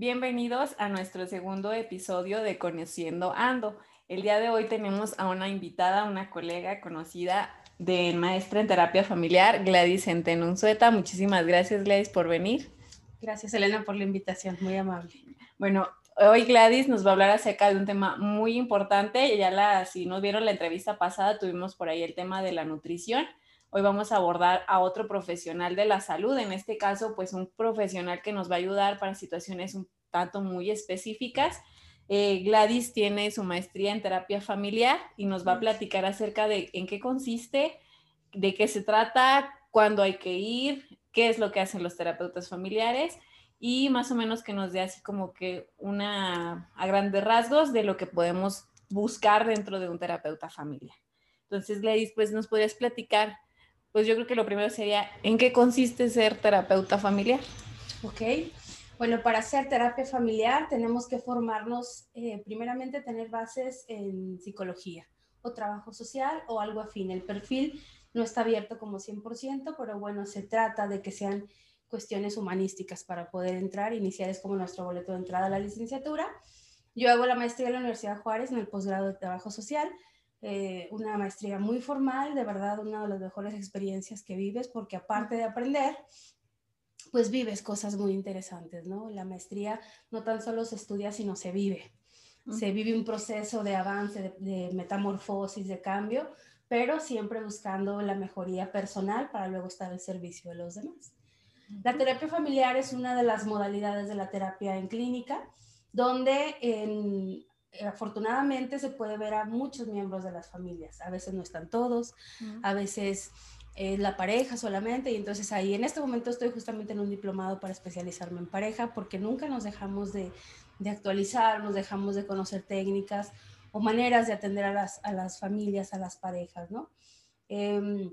Bienvenidos a nuestro segundo episodio de Conociendo Ando. El día de hoy tenemos a una invitada, una colega conocida de maestra en terapia familiar, Gladys Centenunzueta. Muchísimas gracias, Gladys, por venir. Gracias, Elena, por la invitación, muy amable. Bueno, hoy Gladys nos va a hablar acerca de un tema muy importante. Ya la, si no vieron la entrevista pasada, tuvimos por ahí el tema de la nutrición. Hoy vamos a abordar a otro profesional de la salud, en este caso, pues un profesional que nos va a ayudar para situaciones un tanto muy específicas. Eh, Gladys tiene su maestría en terapia familiar y nos va a platicar acerca de en qué consiste, de qué se trata, cuándo hay que ir, qué es lo que hacen los terapeutas familiares y más o menos que nos dé así como que una a grandes rasgos de lo que podemos buscar dentro de un terapeuta familiar. Entonces, Gladys, pues nos podrías platicar pues yo creo que lo primero sería, ¿en qué consiste ser terapeuta familiar? Ok, bueno, para hacer terapia familiar tenemos que formarnos, eh, primeramente tener bases en psicología o trabajo social o algo afín. El perfil no está abierto como 100%, pero bueno, se trata de que sean cuestiones humanísticas para poder entrar, iniciar es como nuestro boleto de entrada a la licenciatura. Yo hago la maestría en la Universidad Juárez en el posgrado de trabajo social eh, una maestría muy formal, de verdad una de las mejores experiencias que vives, porque aparte de aprender, pues vives cosas muy interesantes, ¿no? La maestría no tan solo se estudia, sino se vive. Se vive un proceso de avance, de, de metamorfosis, de cambio, pero siempre buscando la mejoría personal para luego estar al servicio de los demás. La terapia familiar es una de las modalidades de la terapia en clínica, donde en, afortunadamente se puede ver a muchos miembros de las familias. A veces no están todos, a veces es la pareja solamente. Y entonces ahí en este momento estoy justamente en un diplomado para especializarme en pareja porque nunca nos dejamos de, de actualizar, nos dejamos de conocer técnicas o maneras de atender a las, a las familias, a las parejas, ¿no? Eh,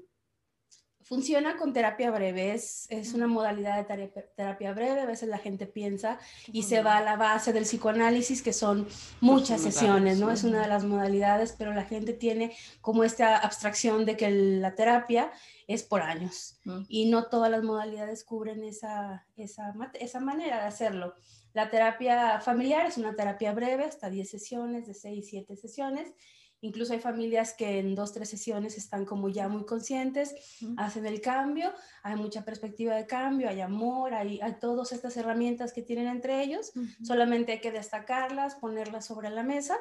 Funciona con terapia breve, es, una modalidad de terapia, breve, a veces la gente piensa y se va a la base del psicoanálisis, que son muchas sesiones, ¿no? Es una de las modalidades, pero la gente tiene como esta abstracción de que la terapia es por años y no todas las modalidades cubren esa, esa, esa manera de hacerlo. La terapia familiar es una terapia breve, hasta 10 sesiones, de 6, 7 sesiones, Incluso hay familias que en dos, tres sesiones están como ya muy conscientes, hacen el cambio, hay mucha perspectiva de cambio, hay amor, hay, todas estas herramientas que tienen entre ellos, solamente hay que destacarlas, ponerlas sobre la mesa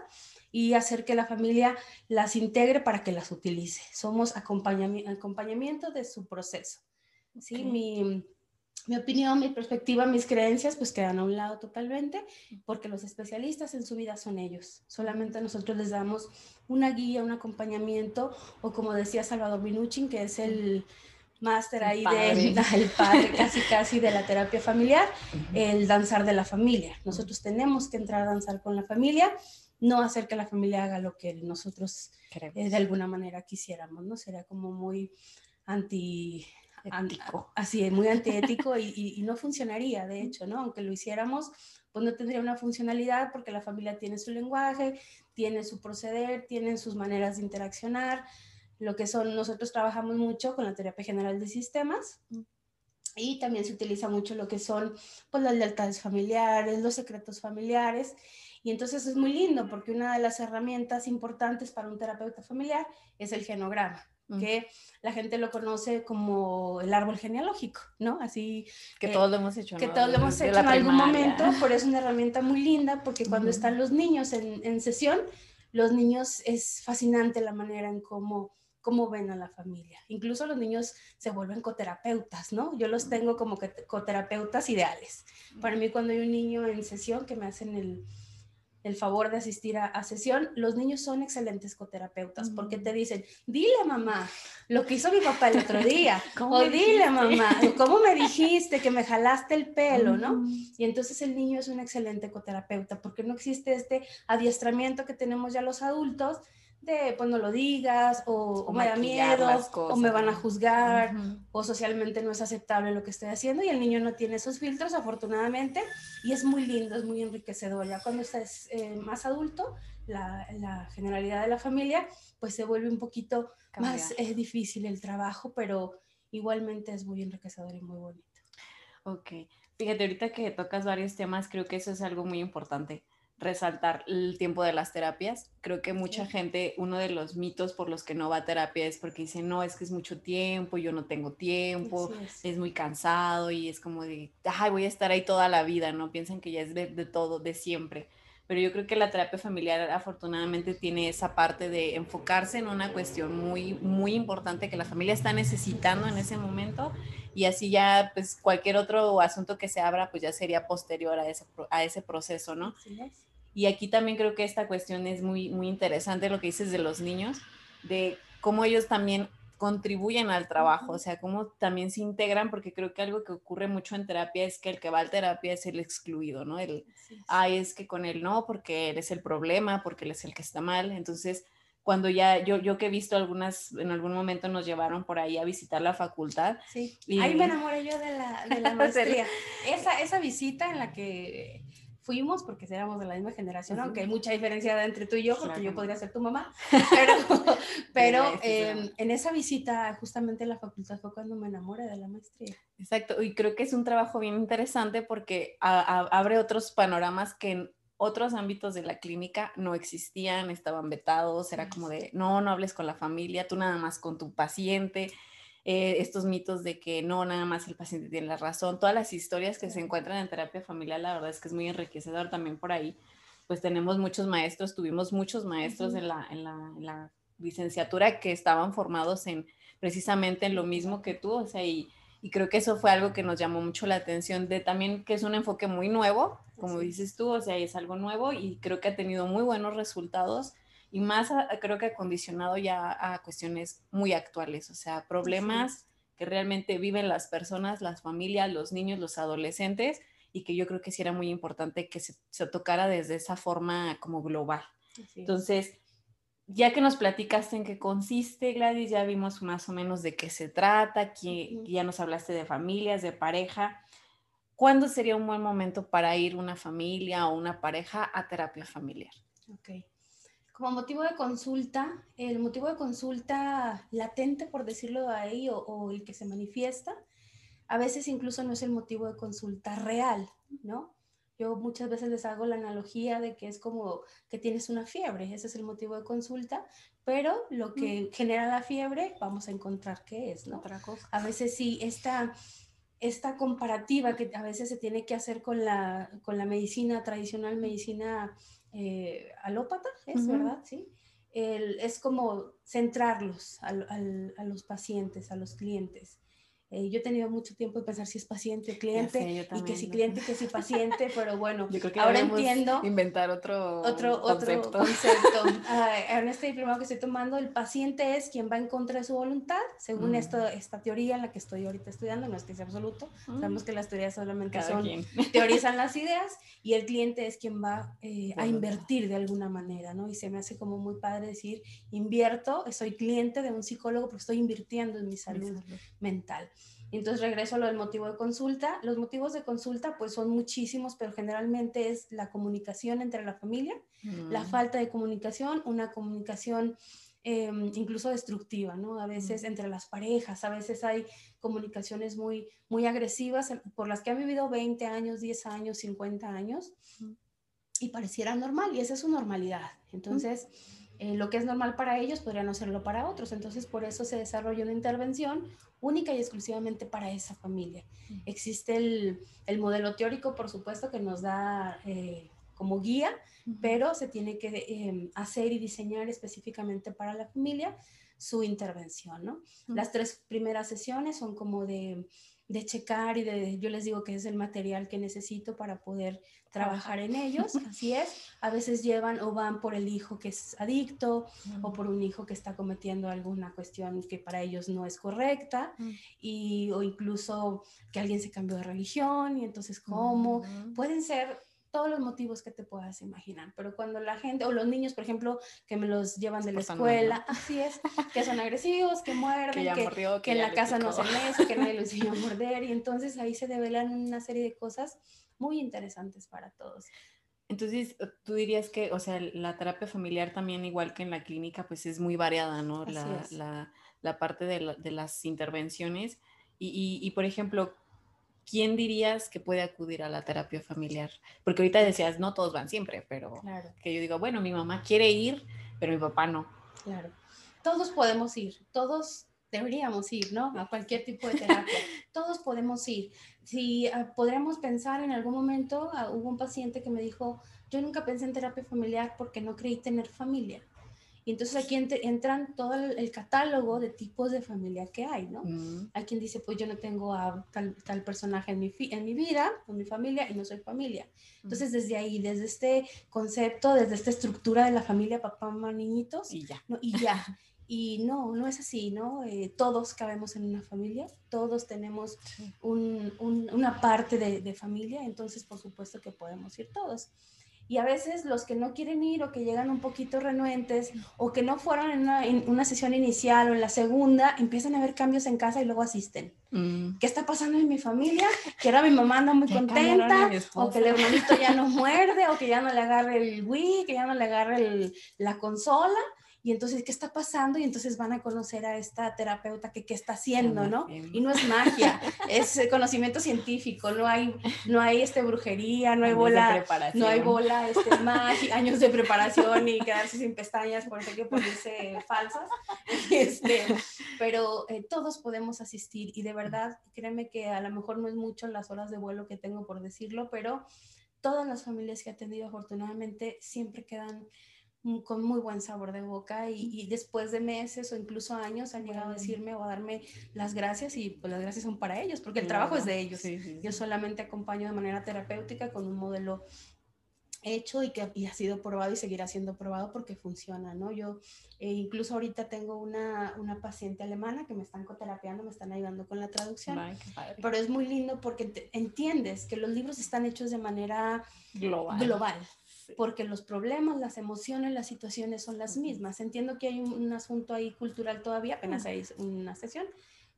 y hacer que la familia las integre para que las utilice. Somos acompañamiento de su proceso. ¿sí? Mi, mi opinión, mi perspectiva, mis creencias, pues quedan a un lado totalmente, porque los especialistas en su vida son ellos. Solamente nosotros les damos una guía, un acompañamiento, o como decía Salvador Minuchin, que es el máster ahí de el padre casi casi de la terapia familiar, el danzar de la familia. Nosotros tenemos que entrar a danzar con la familia, no hacer que la familia haga lo que nosotros eh, de alguna manera quisiéramos, ¿no? Sería como muy anti así es, muy antiético y, no funcionaría, de hecho, ¿no? Aunque lo hiciéramos, pues no tendría una funcionalidad porque la familia tiene su lenguaje, tiene su proceder, tienen sus maneras de interaccionar, lo que son, nosotros trabajamos mucho con la terapia general de sistemas y también se utiliza mucho lo que son pues las lealtades familiares, los secretos familiares y entonces es muy lindo porque una de las herramientas importantes para un terapeuta familiar es el genograma que la gente lo conoce como el árbol genealógico, ¿no? Así que todos lo hemos hecho, que todos lo hemos hecho en algún momento, pero es una herramienta muy linda porque cuando están los niños en, en, sesión, los niños es fascinante la manera en cómo cómo ven a la familia. Incluso los niños se vuelven coterapeutas, ¿no? Yo los tengo como que coterapeutas ideales. Para mí cuando hay un niño en sesión que me hacen el el favor de asistir a, sesión, los niños son excelentes coterapeutas porque te dicen, dile a mamá lo que hizo mi papá el otro día, o dile a mamá, ¿cómo me dijiste que me jalaste el pelo, no? Y entonces el niño es un excelente coterapeuta porque no existe este adiestramiento que tenemos ya los adultos de pues no lo digas o, me da miedo o me van a juzgar o socialmente no es aceptable lo que estoy haciendo y el niño no tiene esos filtros afortunadamente y es muy lindo, es muy enriquecedor. Ya cuando estás eh, más adulto, la, la, generalidad de la familia pues se vuelve un poquito más es difícil el trabajo, pero igualmente es muy enriquecedor y muy bonito. Ok, Fíjate, ahorita que tocas varios temas, creo que eso es algo muy importante resaltar el tiempo de las terapias. Creo que mucha gente, uno de los mitos por los que no va a terapia es porque dicen, no, es que es mucho tiempo, yo no tengo tiempo, es. muy cansado y es como de, ay, voy a estar ahí toda la vida, ¿no? Piensan que ya es de, todo, de siempre. Pero yo creo que la terapia familiar afortunadamente tiene esa parte de enfocarse en una cuestión muy, muy importante que la familia está necesitando en ese momento y así ya, pues cualquier otro asunto que se abra, pues ya sería posterior a ese, a ese proceso, ¿no? Y aquí también creo que esta cuestión es muy, muy interesante, lo que dices de los niños, de cómo ellos también contribuyen al trabajo, o sea, cómo también se integran, porque creo que algo que ocurre mucho en terapia es que el que va a terapia es el excluido, ¿no? El, ay, es que con él no, porque él es el problema, porque él es el que está mal. Entonces, cuando ya, yo, yo que he visto algunas, en algún momento nos llevaron por ahí a visitar la facultad. Sí, ahí me enamoré yo de la, de la maestría. esa, esa visita en la que fuimos porque éramos de la misma generación, aunque hay mucha diferencia entre tú y yo, porque yo podría ser tu mamá, pero, pero em, en esa visita justamente a la facultad fue cuando me enamoré de la maestría. Exacto, y creo que es un trabajo bien interesante porque abre otros panoramas que en otros ámbitos de la clínica no existían, estaban vetados, era como de, no, no hables con la familia, tú nada más con tu paciente, eh, estos mitos de que no, nada más el paciente tiene la razón, todas las historias que se encuentran en terapia familiar, la verdad es que es muy enriquecedor. También por ahí. Pues tenemos muchos maestros, tuvimos muchos maestros en, la, en, la, en, la, licenciatura que estaban formados en precisamente en lo mismo que tú, o sea, y, y creo que eso fue algo que nos llamó mucho la atención de también que es un enfoque muy nuevo, como dices tú, o sea, es algo nuevo y creo que ha tenido muy buenos resultados y más creo que ha condicionado ya a cuestiones muy actuales, o sea, problemas que realmente viven las personas, las familias, los niños, los adolescentes, y que yo creo que sí era muy importante que se, tocara desde esa forma como global. Entonces, ya que nos platicaste en qué consiste, Gladys, ya vimos más o menos de qué se trata, que, ya nos hablaste de familias, de pareja. ¿Cuándo sería un buen momento para ir una familia o una pareja a terapia familiar? Ok como motivo de consulta, el motivo de consulta latente, por decirlo ahí, o, o, el que se manifiesta, a veces incluso no es el motivo de consulta real, ¿no? Yo muchas veces les hago la analogía de que es como que tienes una fiebre, ese es el motivo de consulta, pero lo que genera la fiebre, vamos a encontrar qué es, ¿no? Otra cosa. A veces sí, esta, esta comparativa que a veces se tiene que hacer con la, con la medicina tradicional, medicina eh, alópata, es verdad, sí. es como centrarlos a los pacientes, a los clientes. Eh, yo he tenido mucho tiempo de pensar si es paciente o cliente, y que si cliente, que si paciente, pero bueno, ahora entiendo. Inventar otro, otro, concepto. Otro concepto. en este diplomado que estoy tomando, el paciente es quien va en contra de su voluntad, según mm. esta teoría en la que estoy ahorita estudiando, no es que sea absoluto, mm. sabemos que las teorías solamente son, teorizan las ideas, y el cliente es quien va eh, a invertir de alguna manera, ¿no? Y se me hace como muy padre decir, invierto, soy cliente de un psicólogo porque estoy invirtiendo en mi salud mental. Entonces regreso a lo del motivo de consulta. Los motivos de consulta pues son muchísimos, pero generalmente es la comunicación entre la familia, la falta de comunicación, una comunicación em, incluso destructiva, ¿no? A veces mm. entre las parejas, a veces hay comunicaciones muy, muy agresivas por las que han vivido 20 años, 10 años, 50 años mm. y pareciera normal y esa es su normalidad. Entonces... Eh, lo que es normal para ellos podría no serlo para otros. Entonces, por eso se desarrolla una intervención única y exclusivamente para esa familia. Existe el, modelo teórico, por supuesto, que nos da eh, como guía, pero se tiene que em, hacer y diseñar específicamente para la familia su intervención, ¿no? Las tres primeras sesiones son como de de checar y de, yo les digo que es el material que necesito para poder trabajar en ellos, así es. A veces llevan o van por el hijo que es adicto o por un hijo que está cometiendo alguna cuestión que para ellos no es correcta y, o incluso que alguien se cambió de religión y entonces cómo. Pueden ser todos los motivos que te puedas imaginar, pero cuando la gente, o los niños, por ejemplo, que me los llevan de la escuela, así es, que son agresivos, que muerden, que, que, en la casa no se mece, que nadie los enseñó a morder, y entonces ahí se develan una serie de cosas muy interesantes para todos. Entonces, tú dirías que, o sea, la terapia familiar también, igual que en la clínica, pues es muy variada, ¿no? La, la, la, parte de, de, las intervenciones. Y, y, y, por ejemplo, ¿quién dirías que puede acudir a la terapia familiar? Porque ahorita decías, no todos van siempre, pero claro. que yo digo, bueno, mi mamá quiere ir, pero mi papá no. Claro. Todos podemos ir, todos deberíamos ir, ¿no? A cualquier tipo de terapia. todos podemos ir. Si uh, podríamos pensar en algún momento, uh, hubo un paciente que me dijo, yo nunca pensé en terapia familiar porque no creí tener familia. Y entonces aquí entran todo el, catálogo de tipos de familia que hay, ¿no? Mm. Hay quien dice, pues yo no tengo a tal, tal personaje en mi, en mi vida, en mi familia, y no soy familia. Mm. Entonces desde ahí, desde este concepto, desde esta estructura de la familia, papá, mamá, niñitos, y ya. No, y ya. Y no, no es así, ¿no? Eh, todos cabemos en una familia, todos tenemos un, un, una parte de, de familia, entonces por supuesto que podemos ir todos. Y a veces los que no quieren ir o que llegan un poquito renuentes o que no fueron en una, en una sesión inicial o en la segunda, empiezan a ver cambios en casa y luego asisten. Mm. ¿Qué está pasando en mi familia? Que ahora mi mamá anda muy contenta o que el hermanito ya no muerde o que ya no le agarre el Wii, que ya no le agarre el, la consola y entonces, ¿qué está pasando? Y entonces van a conocer a esta terapeuta que qué está haciendo, ¿no? Y no es magia, es conocimiento científico, no hay, no hay este brujería, no hay bola, no hay bola, este, magia, años de preparación y quedarse sin pestañas por que ponerse falsas, este, pero eh, todos podemos asistir y de verdad, créeme que a lo mejor no es mucho las horas de vuelo que tengo por decirlo, pero todas las familias que he atendido afortunadamente siempre quedan con muy buen sabor de boca y, después de meses o incluso años han llegado a decirme o a darme las gracias y pues las gracias son para ellos porque el trabajo es de ellos. Yo solamente acompaño de manera terapéutica con un modelo hecho y que ha sido probado y seguirá siendo probado porque funciona, ¿no? Yo eh, incluso ahorita tengo una, una, paciente alemana que me están coterapeando, me están ayudando con la traducción, pero es muy lindo porque entiendes que los libros están hechos de manera global. global porque los problemas, las emociones, las situaciones son las mismas. Entiendo que hay un, asunto ahí cultural todavía, apenas hay una sesión,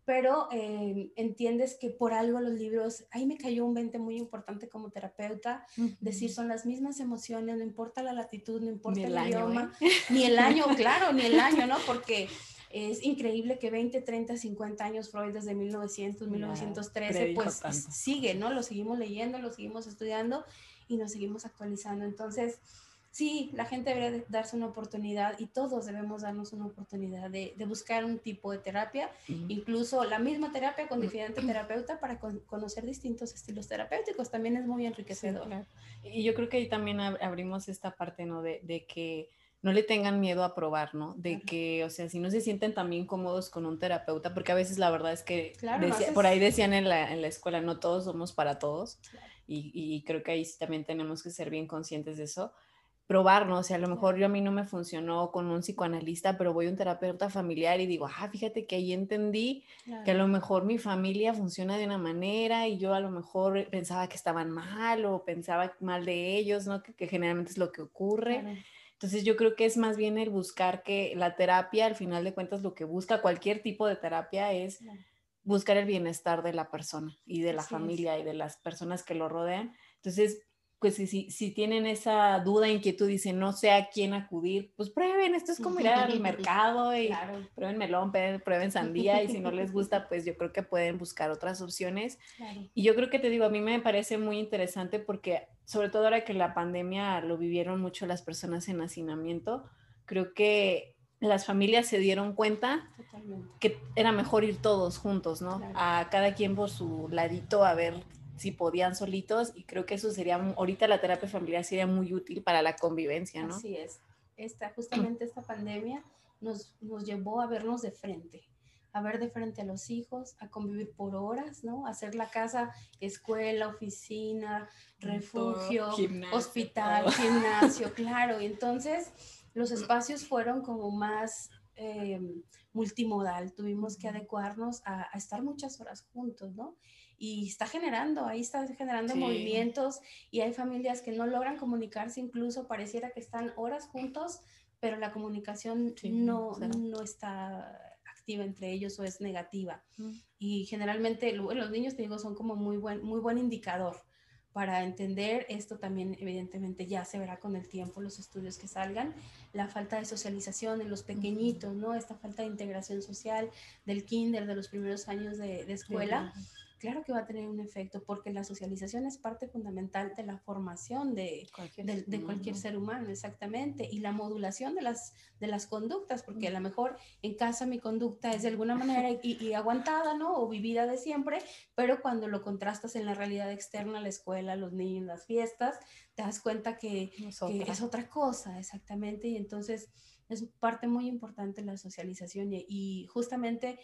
pero eh, entiendes que por algo los libros, ahí me cayó un 20 muy importante como terapeuta, decir son las mismas emociones, no importa la latitud, no importa el, idioma, ¿eh? ni el año, claro, ni el año, ¿no? Porque es increíble que 20, 30, 50 años Freud desde 1900, 1913, pues sigue, ¿no? Lo seguimos leyendo, lo seguimos estudiando y nos seguimos actualizando. Entonces, sí, la gente debería darse una oportunidad y todos debemos darnos una oportunidad de, buscar un tipo de terapia, incluso la misma terapia con diferente terapeuta para conocer distintos estilos terapéuticos. También es muy enriquecedor. Y yo creo que ahí también abrimos esta parte, ¿no? De, de que no le tengan miedo a probar, ¿no? De que, o sea, si no se sienten también cómodos con un terapeuta, porque a veces la verdad es que por ahí decían en la, en la, escuela, no todos somos para todos y, creo que ahí también tenemos que ser bien conscientes de eso. Probar, ¿no? O sea, a lo mejor yo a mí no me funcionó con un psicoanalista, pero voy a un terapeuta familiar y digo, ah, fíjate que ahí entendí que a lo mejor mi familia funciona de una manera y yo a lo mejor pensaba que estaban mal o pensaba mal de ellos, ¿no? Que, generalmente es lo que ocurre. Entonces yo creo que es más bien el buscar que la terapia, al final de cuentas, lo que busca cualquier tipo de terapia es buscar el bienestar de la persona y de la familia y de las personas que lo rodean. Entonces, pues si, si, si, tienen esa duda, inquietud, dicen no sé a quién acudir, pues prueben, esto es como ir al mercado y prueben melón, prueben sandía y si no les gusta, pues yo creo que pueden buscar otras opciones. Y yo creo que te digo, a mí me parece muy interesante porque sobre todo ahora que la pandemia lo vivieron mucho las personas en hacinamiento, creo que las familias se dieron cuenta que era mejor ir todos juntos, ¿no? A cada quien por su ladito a ver si podían solitos y creo que eso sería, ahorita la terapia familiar sería muy útil para la convivencia, ¿no? Así es. Esta, justamente esta pandemia nos, nos llevó a vernos de frente, a ver de frente a los hijos, a convivir por horas, ¿no? hacer la casa, escuela, oficina, refugio, hospital, gimnasio, claro. Y entonces los espacios fueron como más eh, multimodal, tuvimos que adecuarnos a, estar muchas horas juntos, ¿no? Y está generando, ahí está generando movimientos y hay familias que no logran comunicarse, incluso pareciera que están horas juntos, pero la comunicación no, no está activa entre ellos o es negativa. Y generalmente los niños, te digo, son como muy buen, muy buen indicador para entender esto también evidentemente ya se verá con el tiempo los estudios que salgan, la falta de socialización en los pequeñitos, ¿no? Esta falta de integración social del kinder, de los primeros años de, escuela, claro que va a tener un efecto, porque la socialización es parte fundamental de la formación de cualquier, de, cualquier ser humano, exactamente, y la modulación de las, de las conductas, porque a lo mejor en casa mi conducta es de alguna manera y, aguantada, ¿no? O vivida de siempre, pero cuando lo contrastas en la realidad externa, la escuela, los niños, las fiestas, te das cuenta que es otra, es otra cosa, exactamente, y entonces es parte muy importante la socialización y justamente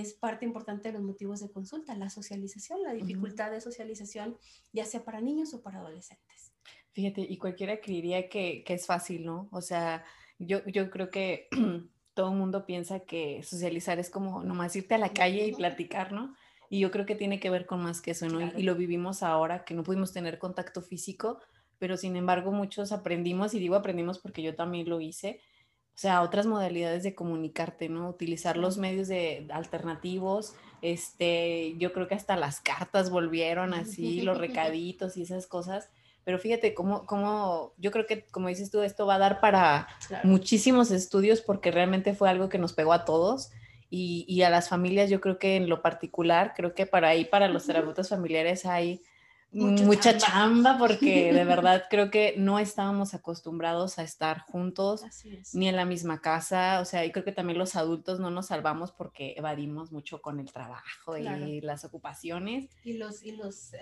es parte importante de los motivos de consulta, la socialización, la dificultad de socialización, ya sea para niños o para adolescentes. Fíjate, y cualquiera creería que, que es fácil, ¿no? O sea, yo, yo creo que todo el mundo piensa que socializar es como nomás irte a la calle y platicar, ¿no? Y yo creo que tiene que ver con más que eso, ¿no? Y, y lo vivimos ahora, que no pudimos tener contacto físico, pero sin embargo muchos aprendimos, y digo aprendimos porque yo también lo hice, o sea, otras modalidades de comunicarte, ¿no? Utilizar los medios de alternativos, este, yo creo que hasta las cartas volvieron así, los recaditos y esas cosas. Pero fíjate cómo, cómo, yo creo que, como dices tú, esto va a dar para muchísimos estudios porque realmente fue algo que nos pegó a todos y, y, a las familias, yo creo que en lo particular, creo que para ahí, para los terapeutas familiares hay mucha, chamba. porque de verdad creo que no estábamos acostumbrados a estar juntos ni en la misma casa, o sea, y creo que también los adultos no nos salvamos porque evadimos mucho con el trabajo y las ocupaciones. Y los, y los eh,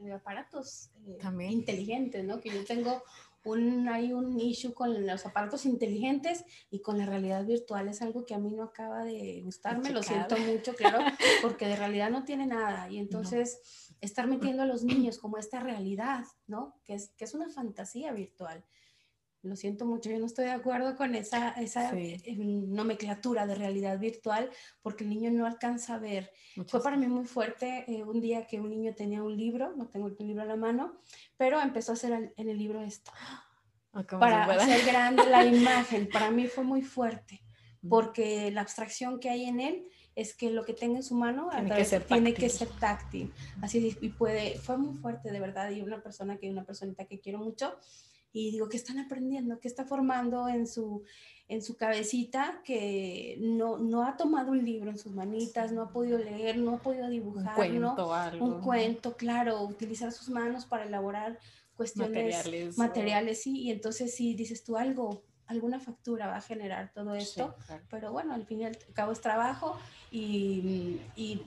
eh, aparatos eh, inteligentes, ¿no? Que yo tengo un, hay un issue con los aparatos inteligentes y con la realidad virtual. Es algo que a mí no acaba de gustarme, lo siento mucho, claro, porque de realidad no tiene nada. Y entonces estar metiendo a los niños como esta realidad, ¿no? Que es, que es una fantasía virtual. Lo siento mucho, yo no estoy de acuerdo con esa, esa eh, nomenclatura de realidad virtual porque el niño no alcanza a ver. Fue para mí muy fuerte eh, un día que un niño tenía un libro, no tengo el libro a la mano, pero empezó a hacer en el libro esto. Ah, para hacer grande la imagen. Para mí fue muy fuerte porque la abstracción que hay en él es que lo que tenga en su mano tiene, que, ser tiene que ser táctil. Así y puede, fue muy fuerte de verdad y una persona que una personita que quiero mucho y digo que están aprendiendo, que está formando en su en su cabecita que no, no ha tomado un libro en sus manitas, no ha podido leer, no ha podido dibujar, un cuento, algo. un cuento claro, utilizar sus manos para elaborar cuestiones materiales, materiales sí, y entonces si dices tú algo alguna factura va a generar todo esto, pero bueno, al fin y al cabo es trabajo y, y,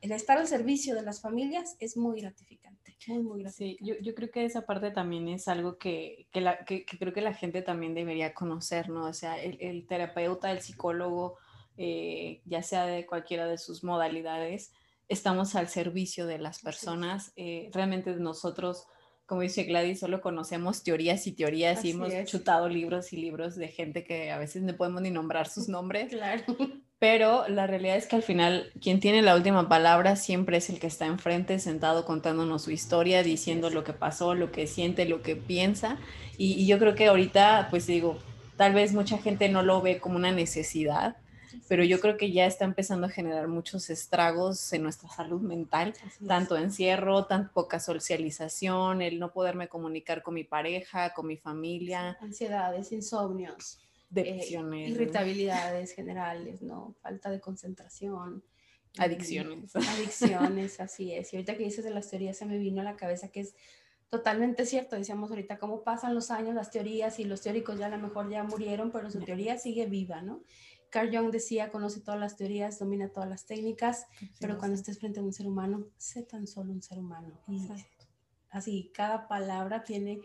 el estar al servicio de las familias es muy gratificante, muy, muy gratificante. Sí, yo, yo creo que esa parte también es algo que, que, la, que, creo que la gente también debería conocer, ¿no? O sea, el, el terapeuta, el psicólogo, eh, ya sea de cualquiera de sus modalidades, estamos al servicio de las personas. Eh, realmente nosotros como dice Gladys, solo conocemos teorías y teorías y hemos chutado libros y libros de gente que a veces no podemos ni nombrar sus nombres. Claro. Pero la realidad es que al final quien tiene la última palabra siempre es el que está enfrente, sentado contándonos su historia, diciendo lo que pasó, lo que siente, lo que piensa. Y, y yo creo que ahorita, pues digo, tal vez mucha gente no lo ve como una necesidad, pero yo creo que ya está empezando a generar muchos estragos en nuestra salud mental, tanto encierro, tan poca socialización, el no poderme comunicar con mi pareja, con mi familia. ansiedades, insomnios, eh, depresiones, irritabilidades generales, ¿no? Falta de concentración. Adicciones. Adicciones, así es. Y ahorita que dices de las teorías se me vino a la cabeza que es totalmente cierto. Decíamos ahorita cómo pasan los años, las teorías y los teóricos ya a lo mejor ya murieron, pero su teoría sigue viva, ¿no? Carl Jung decía, conoce todas las teorías, domina todas las técnicas, pero cuando estés frente a un ser humano, sé tan solo un ser humano. Y así, cada palabra tiene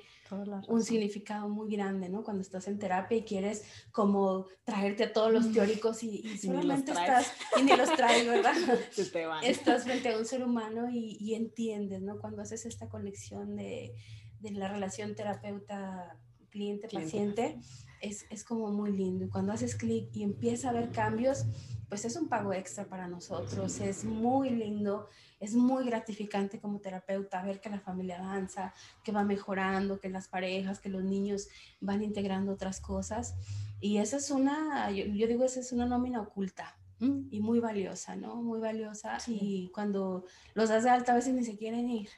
un significado muy grande, ¿no? Cuando estás en terapia y quieres como traerte a todos los mm. teóricos y, solamente estás, y ni los traes, ¿verdad? Estás frente a un ser humano y, entiendes, ¿no? Cuando haces esta conexión de, de la relación terapeuta cliente-paciente, es, es, como muy lindo. Y cuando haces clic y empieza a ver cambios, pues es un pago extra para nosotros. Es muy lindo, es muy gratificante como terapeuta ver que la familia avanza, que va mejorando, que las parejas, que los niños van integrando otras cosas. Y esa es una, yo, yo digo, esa es una nómina oculta. Y muy valiosa, ¿no? Muy valiosa y cuando los das de alta a veces ni se quieren ir,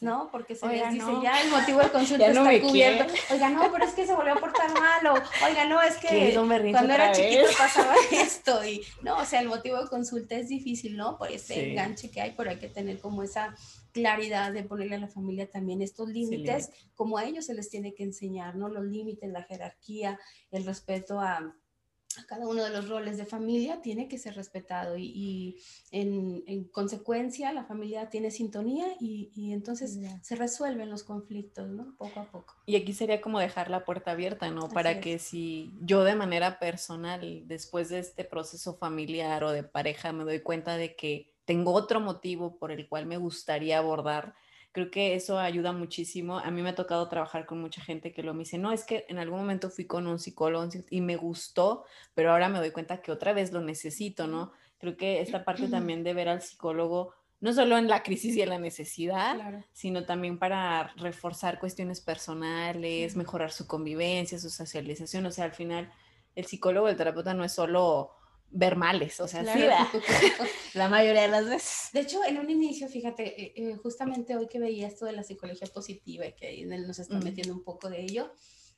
¿no? Porque se les dice ya el motivo del consulta está cubierto. Oiga, no, pero es que se volvió a portar mal o oiga, no, es que cuando era chiquito pasaba esto y no, o sea, el motivo de consulta es difícil, ¿no? Por ese enganche que hay, pero hay que tener como esa claridad de ponerle a la familia también estos límites, como a ellos se les tiene que enseñar, ¿no? Los límites, la jerarquía, el respeto a cada uno de los roles de familia tiene que ser respetado y, en, consecuencia la familia tiene sintonía y, entonces se resuelven los conflictos, ¿no? Poco a poco. Y aquí sería como dejar la puerta abierta, ¿no? Para que si yo de manera personal, después de este proceso familiar o de pareja, me doy cuenta de que tengo otro motivo por el cual me gustaría abordar Creo que eso ayuda muchísimo. A mí me ha tocado trabajar con mucha gente que lo me dice, no, es que en algún momento fui con un psicólogo y me gustó, pero ahora me doy cuenta que otra vez lo necesito, ¿no? Creo que esta parte también de ver al psicólogo, no solo en la crisis y en la necesidad, sino también para reforzar cuestiones personales, mejorar su convivencia, su socialización. O sea, al final, el psicólogo, el terapeuta no es solo ver males, o sea, sí, la mayoría de las veces. De hecho, en un inicio, fíjate, eh, eh, justamente hoy que veía esto de la psicología positiva y que nos está metiendo un poco de ello,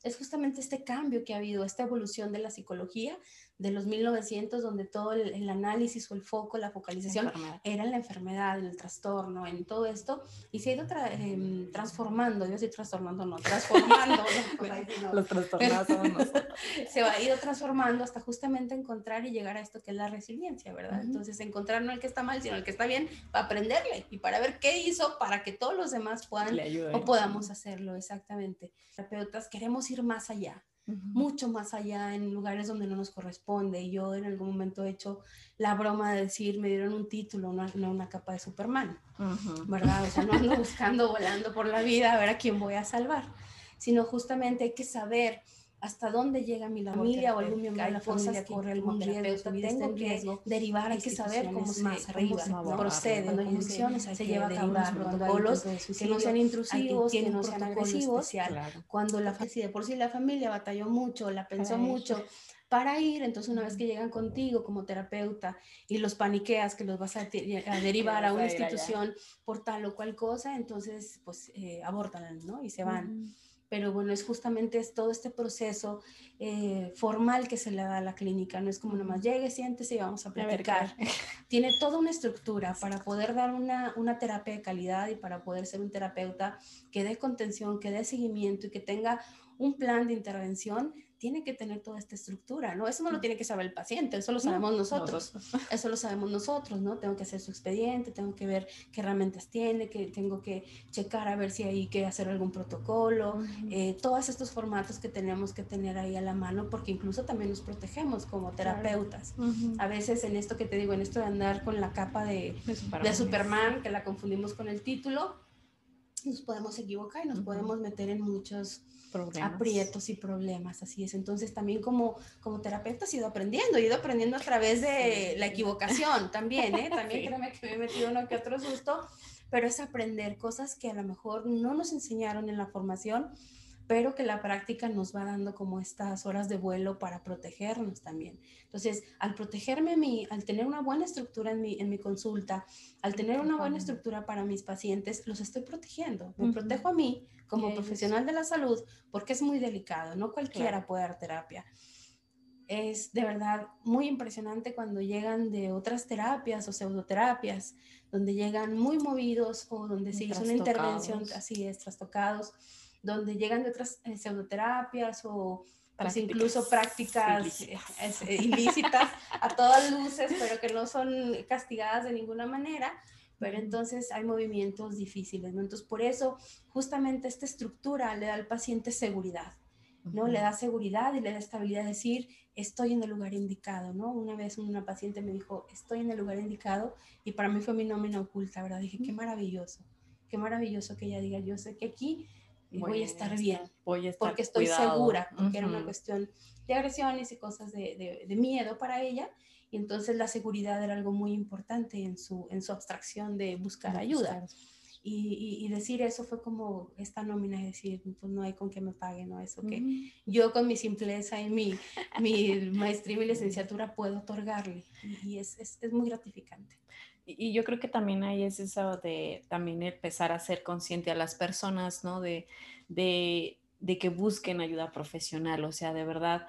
es justamente este cambio que ha habido, esta evolución de la psicología de los 1900, donde todo el, análisis o el foco, la focalización era en la enfermedad, en el trastorno, en todo esto, y se ha ido em, transformando, yo estoy trastornando, no, transformando. Los trastornados se ha ido transformando hasta justamente encontrar y llegar a esto que es la resiliencia, ¿verdad? Entonces, encontrar no el que está mal, sino el que está bien, para aprenderle y para ver qué hizo para que todos los demás puedan o podamos hacerlo, exactamente. Terapeutas, queremos ir más allá mucho más allá en lugares donde no nos corresponde. Yo en algún momento he hecho la broma de decir, me dieron un título, no, una capa de Superman, ¿verdad? O sea, no ando buscando, volando por la vida a ver a quién voy a salvar, sino justamente hay que saber hasta dónde llega mi familia o algún miembro de la familia corre algún riesgo, tengo que derivar, hay que saber cómo se, más arriba, procede, cuando hay infecciones se lleva a cabo los protocolos que no sean intrusivos, que no sean agresivos, cuando la de por sí la familia batalló mucho, la pensó mucho, para ir, entonces una vez que llegan contigo como terapeuta y los paniqueas que los vas a, derivar a una institución por tal o cual cosa, entonces pues eh, abortan, ¿no? Y se van pero bueno, es justamente es todo este proceso eh, formal que se le da a la clínica, no es como nomás llegue, siéntese y vamos a platicar. Tiene toda una estructura para poder dar una, una terapia de calidad y para poder ser un terapeuta que dé contención, que dé seguimiento y que tenga un plan de intervención tiene que tener toda esta estructura, ¿no? Eso no lo tiene que saber el paciente, eso lo sabemos nosotros, eso lo sabemos nosotros, ¿no? Tengo que hacer su expediente, tengo que ver qué herramientas tiene, que tengo que checar a ver si hay que hacer algún protocolo, eh, todos estos formatos que tenemos que tener ahí a la mano, porque incluso también nos protegemos como terapeutas. A veces en esto que te digo, en esto de andar con la capa de, de Superman, que la confundimos con el título, nos podemos equivocar y nos podemos meter en muchos aprietos y problemas, así es. Entonces también como, como terapeuta he ido aprendiendo, he ido aprendiendo a través de la equivocación también, ¿eh? También créeme que me he metido uno que otro susto, pero es aprender cosas que a lo mejor no nos enseñaron en la formación pero que la práctica nos va dando como estas horas de vuelo para protegernos también. Entonces, al protegerme a mí, al tener una buena estructura en mi, en mi consulta, al tener una buena estructura para mis pacientes, los estoy protegiendo. Me protejo a mí como profesional de la salud porque es muy delicado, no cualquiera puede dar terapia. Es de verdad muy impresionante cuando llegan de otras terapias o pseudoterapias, donde llegan muy movidos o donde se hizo una intervención así es, trastocados donde llegan de otras eh, pseudoterapias o pues, incluso prácticas eh, eh, ilícitas. a todas luces, pero que no son castigadas de ninguna manera. Pero entonces hay movimientos difíciles, ¿no? Entonces por eso justamente esta estructura le da al paciente seguridad, ¿no? Le da seguridad y le da estabilidad de decir, estoy en el lugar indicado, ¿no? Una vez una paciente me dijo, estoy en el lugar indicado y para mí fue mi nómina oculta, ¿verdad? Dije, qué maravilloso, qué maravilloso que ella diga, yo sé que aquí voy, a estar bien, voy a estar porque estoy segura, porque era una cuestión de agresiones y cosas de, de, miedo para ella, y entonces la seguridad era algo muy importante en su, en su abstracción de buscar ayuda. Y, decir eso fue como esta nómina, es decir, pues no hay con qué me paguen, ¿no? Eso que yo con mi simpleza y mi, mi maestría y mi licenciatura puedo otorgarle. Y, es, es, es, muy gratificante. Y, yo creo que también ahí es eso de también empezar a ser consciente a las personas, ¿no? De, de, de que busquen ayuda profesional, o sea, de verdad,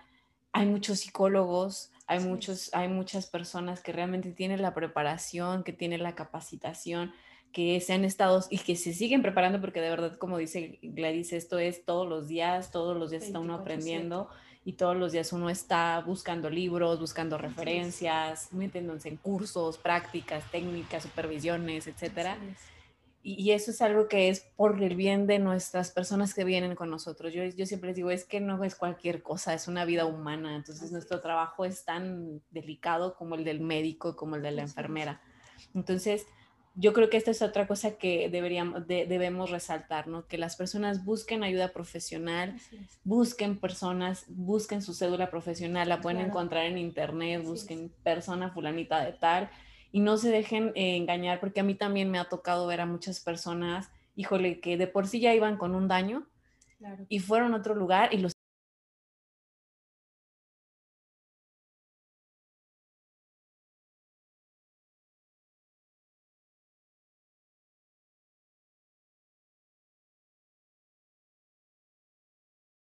hay muchos psicólogos, hay, muchos, hay muchas personas que realmente tienen la preparación, que tienen la capacitación, que se han estado y que se siguen preparando porque de verdad, como dice Gladys, esto es todos los días, todos los días está uno aprendiendo y todos los días uno está buscando libros, buscando referencias, metiéndose en cursos, prácticas, técnicas, supervisiones, etcétera. Y, eso es algo que es por el bien de nuestras personas que vienen con nosotros. Yo, yo siempre les digo, es que no es cualquier cosa, es una vida humana. Entonces nuestro trabajo es tan delicado como el del médico, como el de la enfermera. Entonces, yo creo que esta es otra cosa que deberíamos, debemos resaltar, ¿no? Que las personas busquen ayuda profesional, busquen personas, busquen su cédula profesional, la pueden encontrar en internet, busquen persona fulanita de tal y no se dejen eh, engañar, porque a mí también me ha tocado ver a muchas personas, híjole, que de por sí ya iban con un daño y fueron a otro lugar y los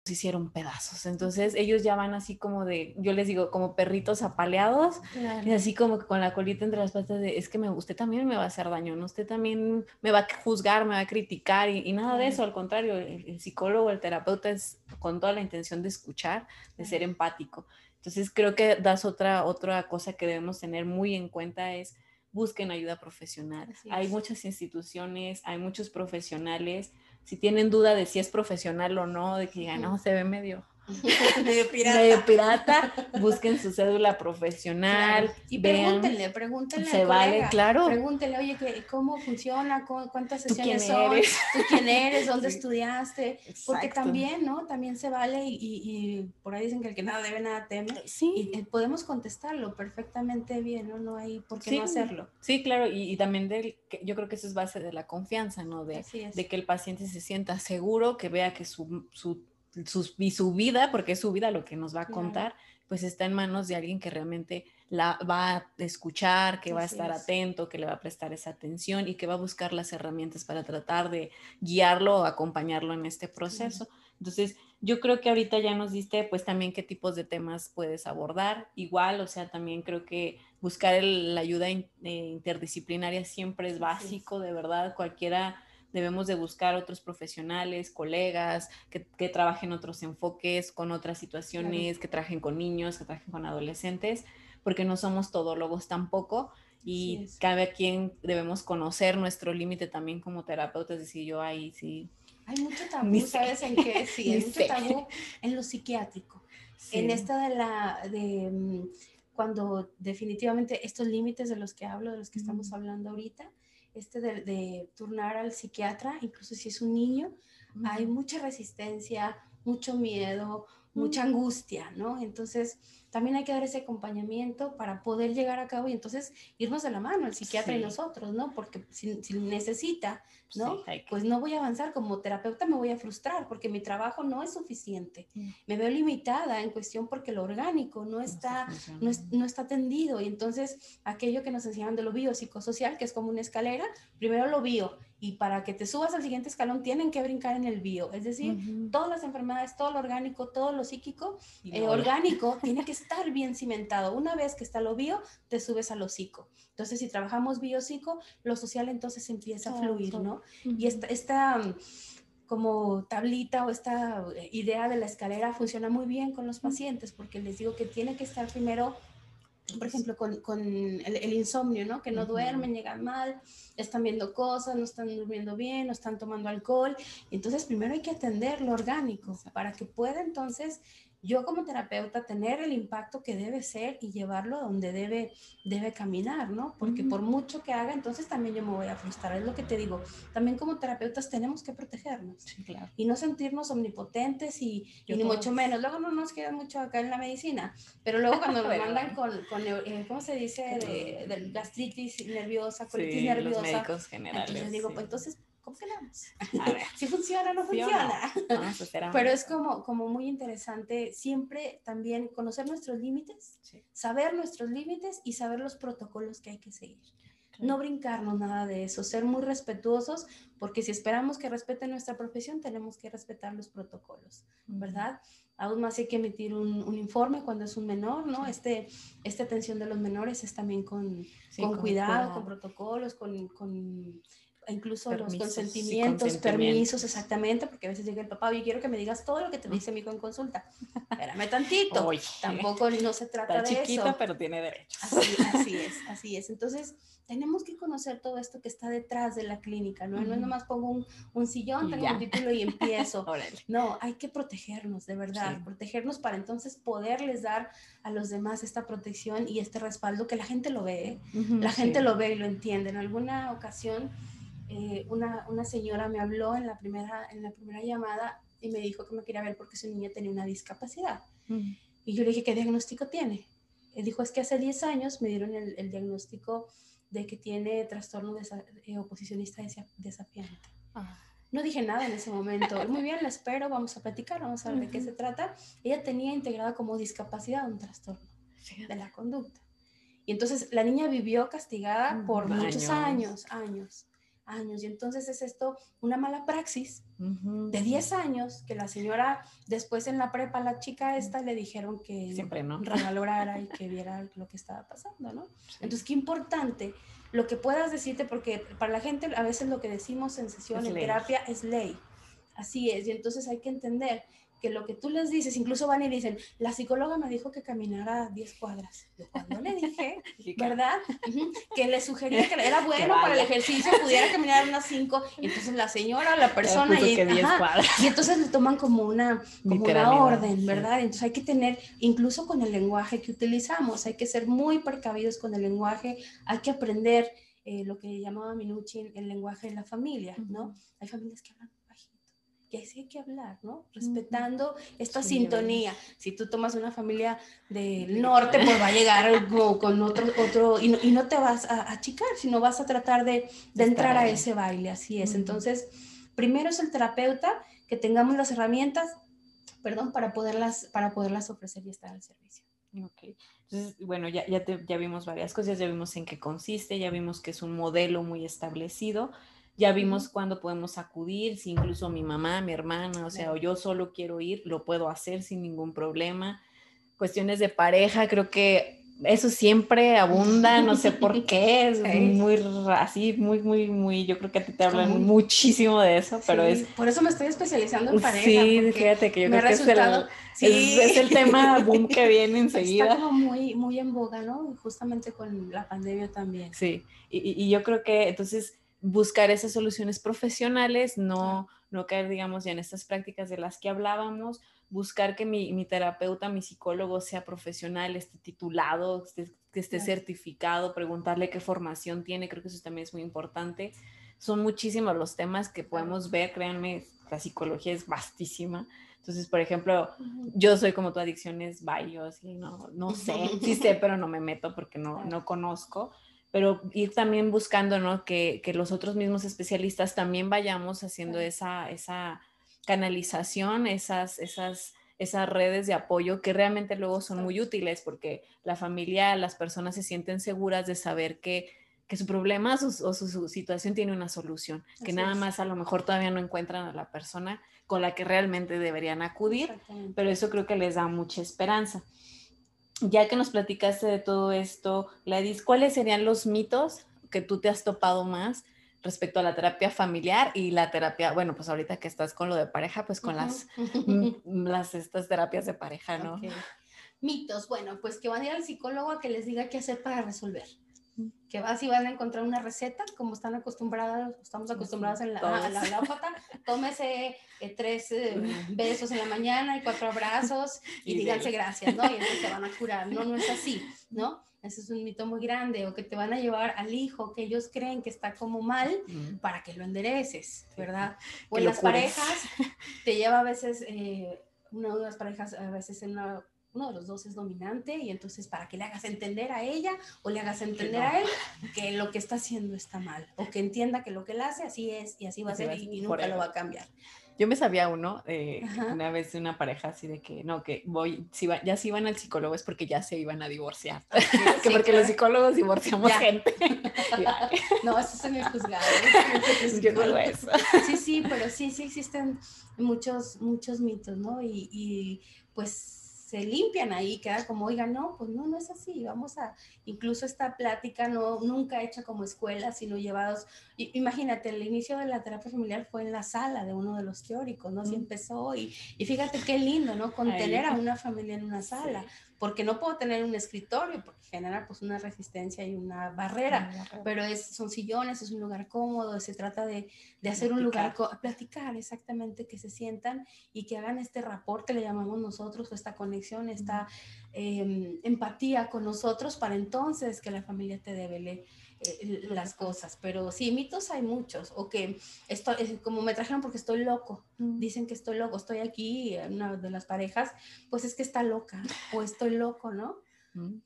hicieron pedazos. Entonces ellos ya van así como de, yo les digo, como perritos apaleados, y así como que con la colita entre las patas de, es que me, usted también me va a hacer daño, ¿no? Usted también me va a juzgar, me va a criticar y, nada de eso, al contrario, el, psicólogo, el terapeuta es con toda la intención de escuchar, de ser empático. Entonces creo que das otra, otra cosa que debemos tener muy en cuenta es busquen ayuda profesional. Hay muchas instituciones, hay muchos profesionales si tienen duda de si es profesional o no, de que ya no, se ve medio medio pirata. Medio pirata, busquen su cédula profesional. Y pregúntenle, pregúntenle. Se vale, claro. Pregúntenle, oye, ¿cómo funciona? ¿Cuántas sesiones son? ¿Tú quién eres? ¿Dónde estudiaste? Porque también, ¿no? También se vale y, por ahí dicen que el que nada debe, nada teme. Sí. Y, podemos contestarlo perfectamente bien, ¿no? No hay por qué no hacerlo. Sí, claro. Y, también de, yo creo que eso es base de la confianza, ¿no? De, de que el paciente se sienta seguro, que vea que su, su su, y su vida, porque es su vida lo que nos va a contar, pues está en manos de alguien que realmente la va a escuchar, que va a estar atento, que le va a prestar esa atención y que va a buscar las herramientas para tratar de guiarlo o acompañarlo en este proceso. Entonces, yo creo que ahorita ya nos diste pues también qué tipos de temas puedes abordar. Igual, o sea, también creo que buscar la ayuda eh, interdisciplinaria siempre es básico, de verdad, cualquiera debemos de buscar otros profesionales, colegas, que, que trabajen otros enfoques, con otras situaciones, que trabajen con niños, que trabajen con adolescentes, porque no somos todólogos tampoco y cada quien debemos conocer nuestro límite también como terapeutas, decir, yo ahí sí. Hay mucho tabú, ¿sabes en qué? Sí, hay mucho tabú en lo psiquiátrico. En esta de la, de mm, cuando definitivamente estos límites de los que hablo, de los que estamos hablando ahorita, este de, turnar al psiquiatra, incluso si es un niño, hay mucha resistencia, mucho miedo, mucha angustia, ¿no? Entonces, también hay que dar ese acompañamiento para poder llegar a cabo y entonces irnos de la mano, el psiquiatra y nosotros, ¿no? Porque si, necesita, ¿no? Pues no voy a avanzar como terapeuta, me voy a frustrar porque mi trabajo no es suficiente. Mm. Me veo limitada en cuestión porque lo orgánico no está, no, no, está atendido y entonces aquello que nos enseñaban de lo biopsicosocial, que es como una escalera, primero lo bio y para que te subas al siguiente escalón tienen que brincar en el bio, es decir, todas las enfermedades, todo lo orgánico, todo lo psíquico, eh, orgánico, tiene que estar bien cimentado. Una vez que está lo bio, te subes a lo psico. Entonces, si trabajamos bio-psico, lo social entonces empieza a fluir, ¿no? Y esta, esta mm, como tablita o esta idea de la escalera funciona muy bien con los pacientes porque les digo que tiene que estar primero por ejemplo, con, con el, insomnio, ¿no? Que no duermen, llegan mal, están viendo cosas, no están durmiendo bien, no están tomando alcohol. Entonces, primero hay que atender lo orgánico para que pueda entonces yo como terapeuta tener el impacto que debe ser y llevarlo donde debe, debe caminar, ¿no? Porque por mucho que haga, entonces también yo me voy a frustrar. Es lo que te digo. También como terapeutas tenemos que protegernos claro. y no sentirnos omnipotentes y, ni mucho menos. Luego no nos queda mucho acá en la medicina, pero luego cuando nos mandan con, con eh, ¿cómo se dice? De, gastritis nerviosa, colitis nerviosa. Los médicos generales. Entonces digo, pues entonces ¿cómo quedamos? si funciona o no funciona. Pero es como, como muy interesante siempre también conocer nuestros límites, saber nuestros límites y saber los protocolos que hay que seguir. No brincarnos nada de eso, ser muy respetuosos, porque si esperamos que respeten nuestra profesión, tenemos que respetar los protocolos, ¿verdad? Aún más hay que emitir un, informe cuando es un menor, ¿no? Este, esta atención de los menores es también con, con, cuidado, con protocolos, con, con incluso los consentimientos, permisos, exactamente, porque a veces llega el papá, oye, quiero que me digas todo lo que te dice mi hijo en consulta. Espérame tantito. Tampoco no se trata de chiquito, pero tiene derechos. Así, es, así es. Entonces, tenemos que conocer todo esto que está detrás de la clínica, ¿no? No es nomás pongo un, un sillón, tengo un título y empiezo. no, hay que protegernos, de verdad, protegernos para entonces poderles dar a los demás esta protección y este respaldo que la gente lo ve, ¿eh? la gente lo ve y lo entiende. En alguna ocasión, eh, una, una, señora me habló en la, primera, en la primera llamada y me dijo que me quería ver porque su niña tenía una discapacidad. Y yo le dije, ¿qué diagnóstico tiene? Él dijo, es que hace 10 años me dieron el, el diagnóstico de que tiene trastorno de, eh, oposicionista desafiante. Ah. No dije nada en ese momento. Muy bien, la espero, vamos a platicar, vamos a ver de qué se trata. Ella tenía integrada como discapacidad un trastorno de la conducta. Y entonces la niña vivió castigada por muchos años, años años. Y entonces es esto una mala praxis de 10 años que la señora después en la prepa, la chica esta le dijeron que Siempre, ¿no? revalorara y que viera lo que estaba pasando, ¿no? Entonces, qué importante lo que puedas decirte, porque para la gente a veces lo que decimos en sesión, en terapia, es ley. Así es, y entonces hay que entender que lo que tú les dices, incluso van y dicen, la psicóloga me dijo que caminara 10 cuadras. Yo cuando le dije, ¿verdad? que le sugería que era bueno para el ejercicio, pudiera caminar unas 5, entonces la señora, la persona, y, y, entonces le toman como una, como una orden, ¿verdad? Entonces hay que tener, incluso con el lenguaje que utilizamos, hay que ser muy precavidos con el lenguaje, hay que aprender eh, lo que llamaba Minuchin el lenguaje de la familia, ¿no? Hay familias que hablan que así hay que hablar, ¿no? Respetando esta sintonía. Si tú tomas una familia del norte, pues va a llegar con otro, otro y, no, y no te vas a achicar, sino vas a tratar de, de entrar a ese baile, así es. Entonces, primero es el terapeuta, que tengamos las herramientas, perdón, para poderlas, para poderlas ofrecer y estar al servicio. Ok. Entonces, bueno, ya, ya, ya vimos varias cosas, ya vimos en qué consiste, ya vimos que es un modelo muy establecido ya vimos cuándo podemos acudir, si incluso mi mamá, mi hermana, o sea, o yo solo quiero ir, lo puedo hacer sin ningún problema. Cuestiones de pareja, creo que eso siempre abunda, no sé por qué, es muy así, muy, muy, muy, yo creo que a ti te hablan muchísimo de eso, pero es... Por eso me estoy especializando en pareja. Sí, fíjate que yo creo que es el, es, el, tema boom que viene enseguida. Está como muy, muy en boga, ¿no? Justamente con la pandemia también. Sí, y, y yo creo que entonces buscar esas soluciones profesionales, no, no caer, digamos, ya en estas prácticas de las que hablábamos, buscar que mi, mi terapeuta, mi psicólogo sea profesional, esté titulado, que esté certificado, preguntarle qué formación tiene, creo que eso también es muy importante. Son muchísimos los temas que podemos ver, créanme, la psicología es vastísima. Entonces, por ejemplo, yo soy como tu adicciones varios y no, no sé, sí sé, pero no me meto porque no, no conozco pero ir también buscando, ¿no? Que, que, los otros mismos especialistas también vayamos haciendo esa, esa canalización, esas, esas, esas redes de apoyo que realmente luego son muy útiles porque la familia, las personas se sienten seguras de saber que, que su problema o su, situación tiene una solución, que nada más a lo mejor todavía no encuentran a la persona con la que realmente deberían acudir, pero eso creo que les da mucha esperanza ya que nos platicaste de todo esto, Gladys, ¿cuáles serían los mitos que tú te has topado más respecto a la terapia familiar y la terapia, bueno, pues ahorita que estás con lo de pareja, pues con las, las estas terapias de pareja, ¿no? Mitos, bueno, pues que van a ir al psicólogo a que les diga qué hacer para resolver que vas y van a encontrar una receta, como están acostumbradas, estamos acostumbradas en la, a la tómese eh, tres eh, besos en la mañana y cuatro abrazos y, díganse gracias, ¿no? Y entonces se van a curar. No, no es así, ¿no? Ese es un mito muy grande, o que te van a llevar al hijo que ellos creen que está como mal para que lo endereces, ¿verdad? O en las parejas te lleva a veces, eh, una de las parejas a veces en una uno de los dos es dominante y entonces para que le hagas entender a ella o le hagas entender a él que lo que está haciendo está mal o que entienda que lo que él hace así es y así va a ser y, nunca lo va a cambiar. Yo me sabía uno, eh, una vez de una pareja así de que, no, que voy, si ya si iban al psicólogo es porque ya se iban a divorciar. que porque los psicólogos divorciamos gente. no, eso es en el juzgado. Yo no eso. Sí, sí, pero sí, sí existen muchos, muchos mitos, ¿no? Y, y pues se limpian ahí, queda como, oiga, no, pues no, no es así, vamos a, incluso esta plática no, nunca hecha como escuela, sino llevados, imagínate, el inicio de la terapia familiar fue en la sala de uno de los teóricos, ¿no? Así empezó y, y fíjate qué lindo, ¿no? Contener a una familia en una sala, porque no puedo tener un escritorio, porque genera pues una resistencia y una barrera, pero es, son sillones, es un lugar cómodo, se trata de, de hacer un lugar, platicar. exactamente, que se sientan y que hagan este rapport le llamamos nosotros, esta conexión, esta em, empatía con nosotros para entonces que la familia te debe eh, las cosas, pero sí, mitos hay muchos, o que esto, como me trajeron porque estoy loco, dicen que estoy loco, estoy aquí, una de las parejas, pues es que está loca, o estoy loco, ¿no?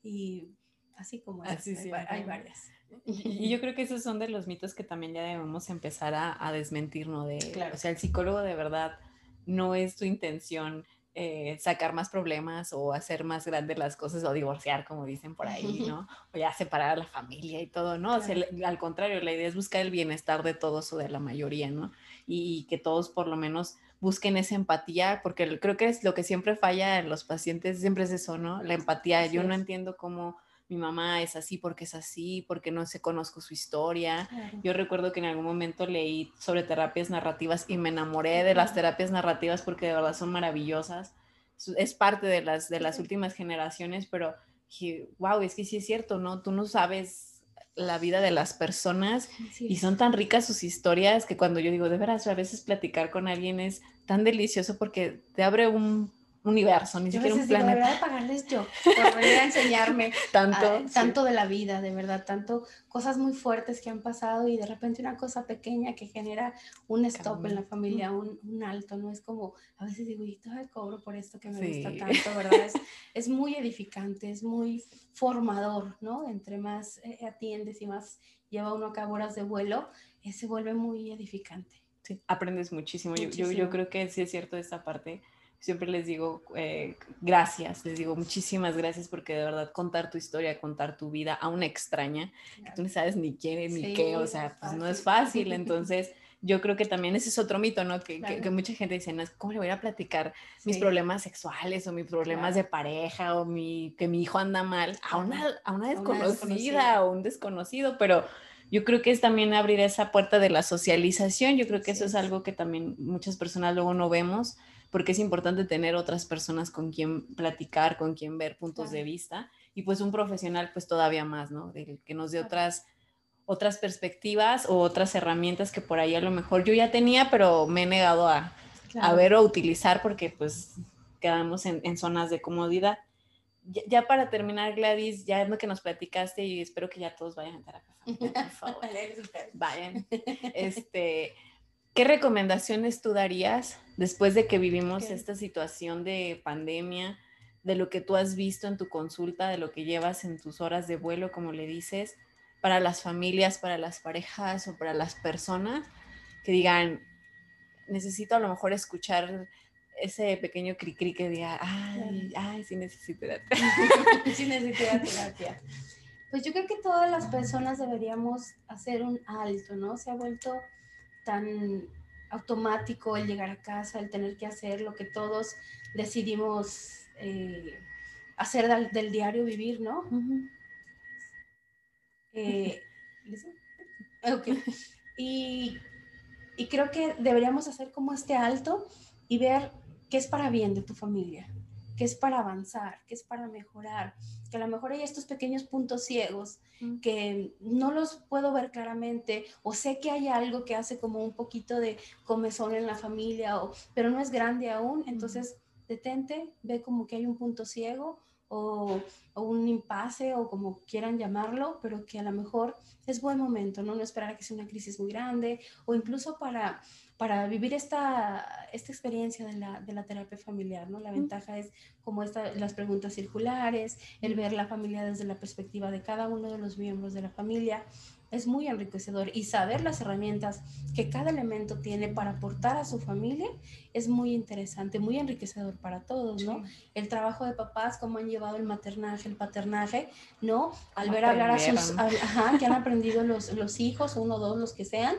Y así como así, hay, varias. Y yo creo que esos son de los mitos que también ya debemos empezar a, a desmentir, ¿no? De, O sea, el psicólogo de verdad no es tu intención eh, sacar más problemas o hacer más grandes las cosas o divorciar, como dicen por ahí, ¿no? O ya separar a la familia y todo, ¿no? O sea, al contrario, la idea es buscar el bienestar de todos o de la mayoría, ¿no? Y, que todos por lo menos busquen esa empatía, porque creo que es lo que siempre falla en los pacientes, siempre es eso, ¿no? La empatía. Yo no entiendo cómo mi mamá es así porque es así, porque no sé, conozco su historia. Yo recuerdo que en algún momento leí sobre terapias narrativas y me enamoré de las terapias narrativas porque de verdad son maravillosas. Es parte de las, de las últimas generaciones, pero wow, es que sí es cierto, ¿no? Tú no sabes la vida de las personas y son tan ricas sus historias que cuando yo digo, de veras, a veces platicar con alguien es tan delicioso porque te abre un universo, ni siquiera un planeta. Digo, pagarles yo por venir a enseñarme tanto, tanto de la vida, de verdad, tanto cosas muy fuertes que han pasado y de repente una cosa pequeña que genera un stop en la familia, un, un, alto, ¿no? Es como, a veces digo, y todavía cobro por esto que me gusta tanto, ¿verdad? Es, es, muy edificante, es muy formador, ¿no? Entre más eh, atiendes y más lleva uno a cabo horas de vuelo, eh, se vuelve muy edificante. Sí, aprendes muchísimo. muchísimo. Yo, yo, creo que sí es cierto esta parte siempre les digo eh, gracias, les digo muchísimas gracias porque de verdad contar tu historia, contar tu vida a una extraña, que tú no sabes ni quién ni qué, o sea, pues no es fácil, entonces yo creo que también ese es otro mito, ¿no? Que, que, mucha gente dice, no, ¿cómo le voy a platicar mis problemas sexuales o mis problemas de pareja o mi, que mi hijo anda mal a una, a una desconocida. o un desconocido? Pero yo creo que es también abrir esa puerta de la socialización, yo creo que eso es. algo que también muchas personas luego no vemos porque es importante tener otras personas con quien platicar, con quien ver puntos de vista y pues un profesional pues todavía más, ¿no? De, que nos dé otras otras perspectivas o otras herramientas que por ahí a lo mejor yo ya tenía, pero me he negado a, ver o utilizar porque pues quedamos en, zonas de comodidad. Ya, para terminar, Gladys, ya es lo que nos platicaste y espero que ya todos vayan a terapia por favor. vayan. Este, ¿Qué recomendaciones tú darías después de que vivimos esta situación de pandemia, de lo que tú has visto en tu consulta, de lo que llevas en tus horas de vuelo, como le dices, para las familias, para las parejas o para las personas que digan, necesito a lo mejor escuchar ese pequeño cri-cri que diga, ay, ay, sí necesito terapia. sí necesito terapia. Pues yo creo que todas las personas deberíamos hacer un alto, ¿no? Se ha vuelto tan automático el llegar a casa, el tener que hacer lo que todos decidimos eh, hacer del, diario vivir, ¿no? Eh, y, y creo que deberíamos hacer como este alto y ver qué es para bien de tu familia, qué es para avanzar, qué es para mejorar, que a lo mejor hay estos pequeños puntos ciegos que no los puedo ver claramente o sé que hay algo que hace como un poquito de comezón en la familia, o, pero no es grande aún, entonces detente, ve como que hay un punto ciego o, o, un impasse o como quieran llamarlo, pero que a lo mejor es buen momento, ¿no? No esperar a que sea una crisis muy grande o incluso para para vivir esta, esta experiencia de la, de la terapia familiar, ¿no? La ventaja es como esta, las preguntas circulares, el ver la familia desde la perspectiva de cada uno de los miembros de la familia, es muy enriquecedor y saber las herramientas que cada elemento tiene para aportar a su familia es muy interesante, muy enriquecedor para todos, ¿no? El trabajo de papás, cómo han llevado el maternaje, el paternaje, ¿no? Al ver hablar a sus, ajá, que han aprendido los, los hijos, uno o dos, los que sean,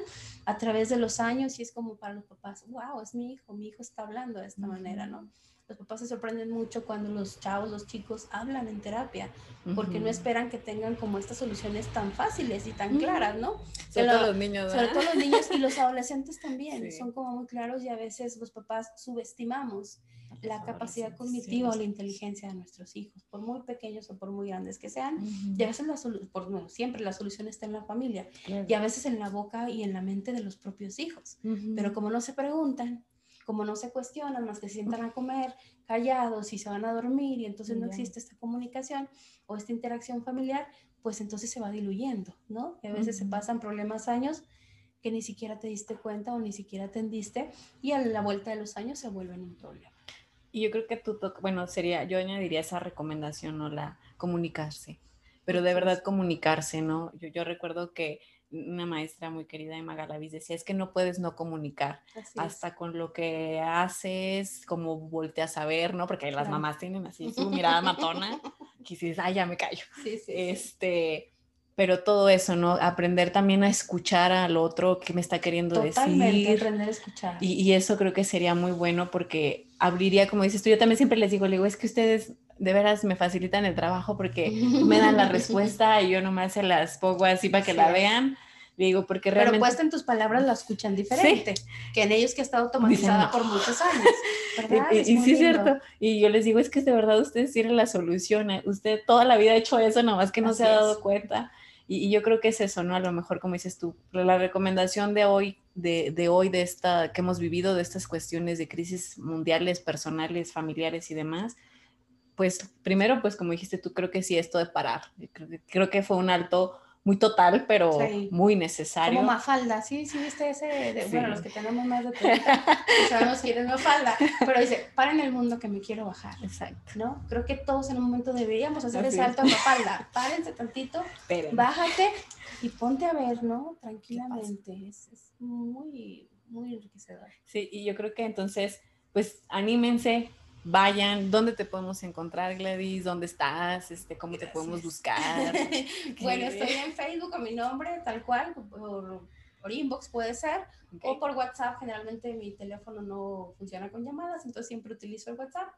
a través de los años y es como para los papás, wow, es mi hijo, mi hijo está hablando de esta manera, ¿no? Los papás se sorprenden mucho cuando los chavos, los chicos hablan en terapia, porque no esperan que tengan como estas soluciones tan fáciles y tan claras, ¿no? Sobre todo los niños. Sobre todo los niños y los adolescentes también, son como muy claros y a veces los papás subestimamos la capacidad cognitiva o la inteligencia de nuestros hijos, por muy pequeños o por muy grandes que sean. Y a veces la por, bueno, siempre la solución está en la familia y a veces en la boca y en la mente de los propios hijos. Pero como no se preguntan, como no se cuestionan, más que se sientan a comer callados y se van a dormir y entonces no existe esta comunicación o esta interacción familiar, pues entonces se va diluyendo, ¿no? Y a veces se pasan problemas años que ni siquiera te diste cuenta o ni siquiera atendiste y a la vuelta de los años se vuelven un problema. Y yo creo que tú, bueno, sería, yo añadiría esa recomendación, ¿no? La comunicarse, pero de verdad comunicarse, ¿no? Yo, yo recuerdo que una maestra muy querida de Magalavis decía, es que no puedes no comunicar, hasta con lo que haces, como volteas a ver, ¿no? Porque las mamás tienen así su mirada matona, que dices, ay, ya me callo. Sí, sí, este, pero todo eso, ¿no? Aprender también a escuchar al otro que me está queriendo Totalmente, decir. aprender a escuchar. Y, y, eso creo que sería muy bueno porque abriría, como dices tú, yo también siempre les digo, le digo, es que ustedes de veras me facilitan el trabajo porque me dan la respuesta y yo nomás se las pongo así para que la vean. Digo, porque realmente... Pero puesta en tus palabras la escuchan diferente que en ellos que ha estado automatizada por muchos años. ¿verdad? Y, y sí, es cierto. Y yo les digo, es que de verdad ustedes tienen la solución. ¿eh? Usted toda la vida ha hecho eso, nomás que no así se ha dado cuenta. Y, yo creo que es eso, ¿no? A lo mejor, como dices tú, la recomendación de hoy, de, de hoy, de esta, que hemos vivido, de estas cuestiones de crisis mundiales, personales, familiares y demás, pues primero, pues como dijiste tú, creo que sí, esto de parar. Creo que fue un alto muy total, pero muy necesario. Como Mafalda, sí, sí, viste ese, de, bueno, los que tenemos más de 30, sabemos quién es Mafalda, pero dice, paren el mundo que me quiero bajar. Exacto. ¿No? Creo que todos en un momento deberíamos hacer ese salto a Mafalda, párense tantito, bájate y ponte a ver, ¿no? Tranquilamente, es, es muy, muy enriquecedor. Sí, y yo creo que entonces, pues anímense, vayan, ¿dónde te podemos encontrar, Gladys? ¿Dónde estás? Este, ¿Cómo te podemos buscar? bueno, estoy en Facebook con mi nombre, tal cual, por, por inbox puede ser, o por WhatsApp. Generalmente mi teléfono no funciona con llamadas, entonces siempre utilizo el WhatsApp,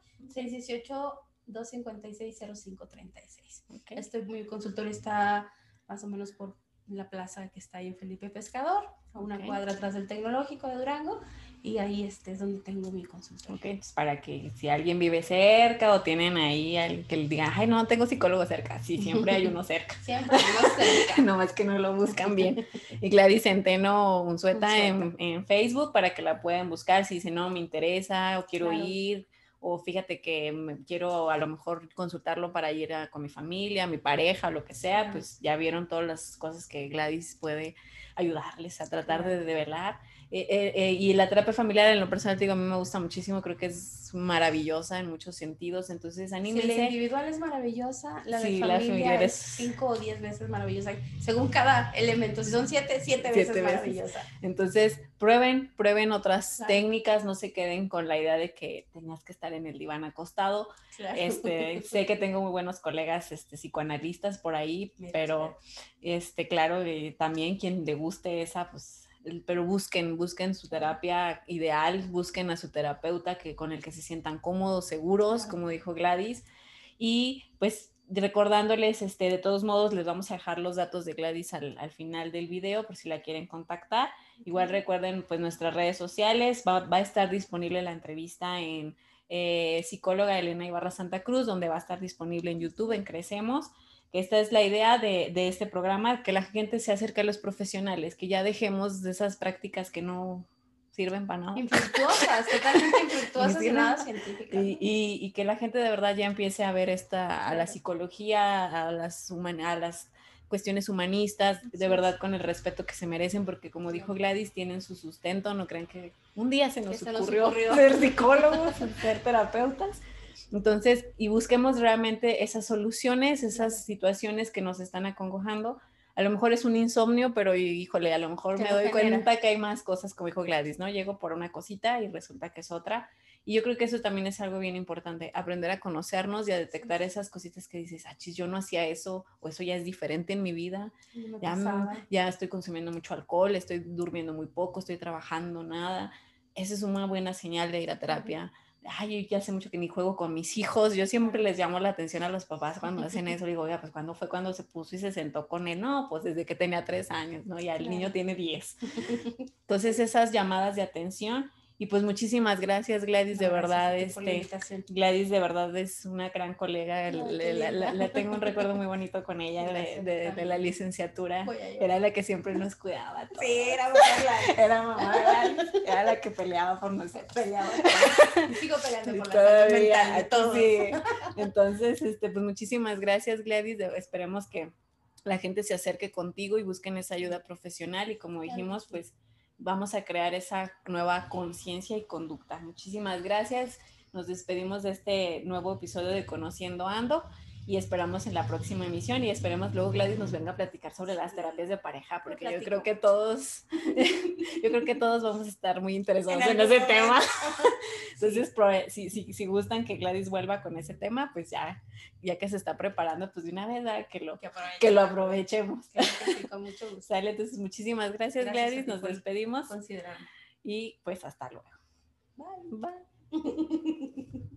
618-256-0536. Okay. Estoy muy consultorio, está más o menos por la plaza que está ahí en Felipe Pescador, a una okay. cuadra atrás del Tecnológico de Durango y ahí este es donde tengo mi consultorio. Ok, entonces para que si alguien vive cerca o tienen ahí alguien que le diga, ay, no, tengo psicólogo cerca. Sí, siempre hay uno cerca. siempre hay uno cerca. no más que no lo buscan bien. Y Gladys Centeno Unzueta en, en Facebook para que la puedan buscar si dice, no, me interesa o quiero claro. ir o fíjate que me, quiero a lo mejor consultarlo para ir a, con mi familia, mi pareja, lo que sea, pues ya vieron todas las cosas que Gladys puede ayudarles a tratar de develar. Eh, eh, eh, y la terapia familiar en lo personal, digo, a mí me gusta muchísimo, creo que es maravillosa en muchos sentidos, entonces anímense. Sí, la individual es maravillosa, la de sí, familia es cinco o diez veces maravillosa, según cada elemento, si son siete, siete, siete veces, veces, maravillosa. Entonces, prueben, prueben otras claro. técnicas, no se queden con la idea de que tengas que estar en el diván acostado. Claro. Este, sé que tengo muy buenos colegas este, psicoanalistas por ahí, Mira, pero este, claro, eh, también quien le guste esa, pues pero busquen, busquen su terapia ideal, busquen a su terapeuta que, con el que se sientan cómodos, seguros, como dijo Gladys, y pues recordándoles, este, de todos modos, les vamos a dejar los datos de Gladys al, al final del video por si la quieren contactar. Igual recuerden, pues, nuestras redes sociales, va, va a estar disponible la entrevista en eh, psicóloga Elena Ibarra Santa Cruz, donde va a estar disponible en YouTube, en Crecemos. Esta es la idea de, de, este programa, que la gente se acerque a los profesionales, que ya dejemos de esas prácticas que no sirven para nada. Infructuosas, totalmente infructuosas y nada científicas. Y, y, y, que la gente de verdad ya empiece a ver esta, a la psicología, a las, human, a las cuestiones humanistas, de verdad con el respeto que se merecen, porque como dijo Gladys, tienen su sustento, no crean que un día se nos, ocurrió, ser psicólogos, ser terapeutas. Entonces, y busquemos realmente esas soluciones, esas situaciones que nos están acongojando. A lo mejor es un insomnio, pero híjole, a lo mejor me doy cuenta que hay más cosas, como dijo Gladys, ¿no? Llego por una cosita y resulta que es otra. Y yo creo que eso también es algo bien importante, aprender a conocernos y a detectar esas cositas que dices, ah, chis, yo no hacía eso, o eso ya es diferente en mi vida, ya, ya estoy consumiendo mucho alcohol, estoy durmiendo muy poco, estoy trabajando nada. Esa es una buena señal de ir a terapia. Ay, yo ya hace mucho que ni juego con mis hijos. Yo siempre les llamo la atención a los papás cuando hacen eso. digo, oiga, pues cuando fue cuando se puso y se sentó con él? No, pues desde que tenía tres años, ¿no? Ya el niño tiene diez. Entonces, esas llamadas de atención y pues muchísimas gracias Gladys, de verdad, este, Gladys de verdad es una gran colega, la, tengo un recuerdo muy bonito con ella de, de, la licenciatura, era la que siempre nos cuidaba. Sí, era mamá Era mamá era la que peleaba por nosotros. Peleaba. Sigo peleando por la mental de todos. Sí. Entonces, este, pues muchísimas gracias Gladys, esperemos que la gente se acerque contigo y busquen esa ayuda profesional y como dijimos, pues vamos a crear esa nueva conciencia y conducta. Muchísimas gracias. Nos despedimos de este nuevo episodio de Conociendo Ando y esperamos en la próxima emisión y esperemos luego Gladys nos venga a platicar sobre las terapias de pareja porque yo creo que todos yo creo que todos vamos a estar muy interesados en, ese tema. entonces si, si, si, gustan que Gladys vuelva con ese tema pues ya ya que se está preparando pues de una vez que lo que, lo aprovechemos. Con mucho gusto. Sale, entonces muchísimas gracias, Gladys. nos despedimos. y pues hasta luego. Bye. Bye